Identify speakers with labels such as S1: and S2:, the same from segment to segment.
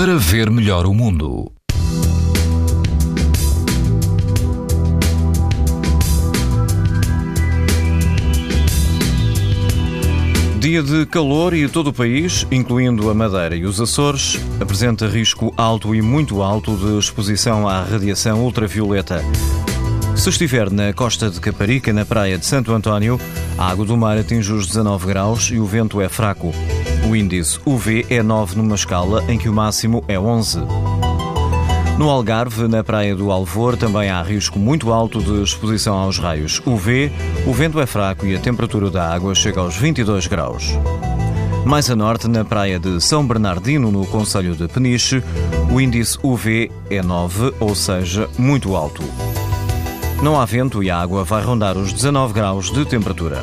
S1: para ver melhor o mundo. Dia de calor e todo o país, incluindo a Madeira e os Açores, apresenta risco alto e muito alto de exposição à radiação ultravioleta. Se estiver na costa de Caparica, na praia de Santo António, a água do mar atinge os 19 graus e o vento é fraco. O índice UV é 9 numa escala em que o máximo é 11. No Algarve, na praia do Alvor, também há risco muito alto de exposição aos raios UV, o vento é fraco e a temperatura da água chega aos 22 graus. Mais a norte, na praia de São Bernardino, no Conselho de Peniche, o índice UV é 9, ou seja, muito alto. Não há vento e a água vai rondar os 19 graus de temperatura.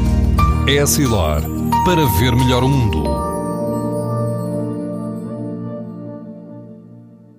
S2: É Essilor, para ver melhor o mundo.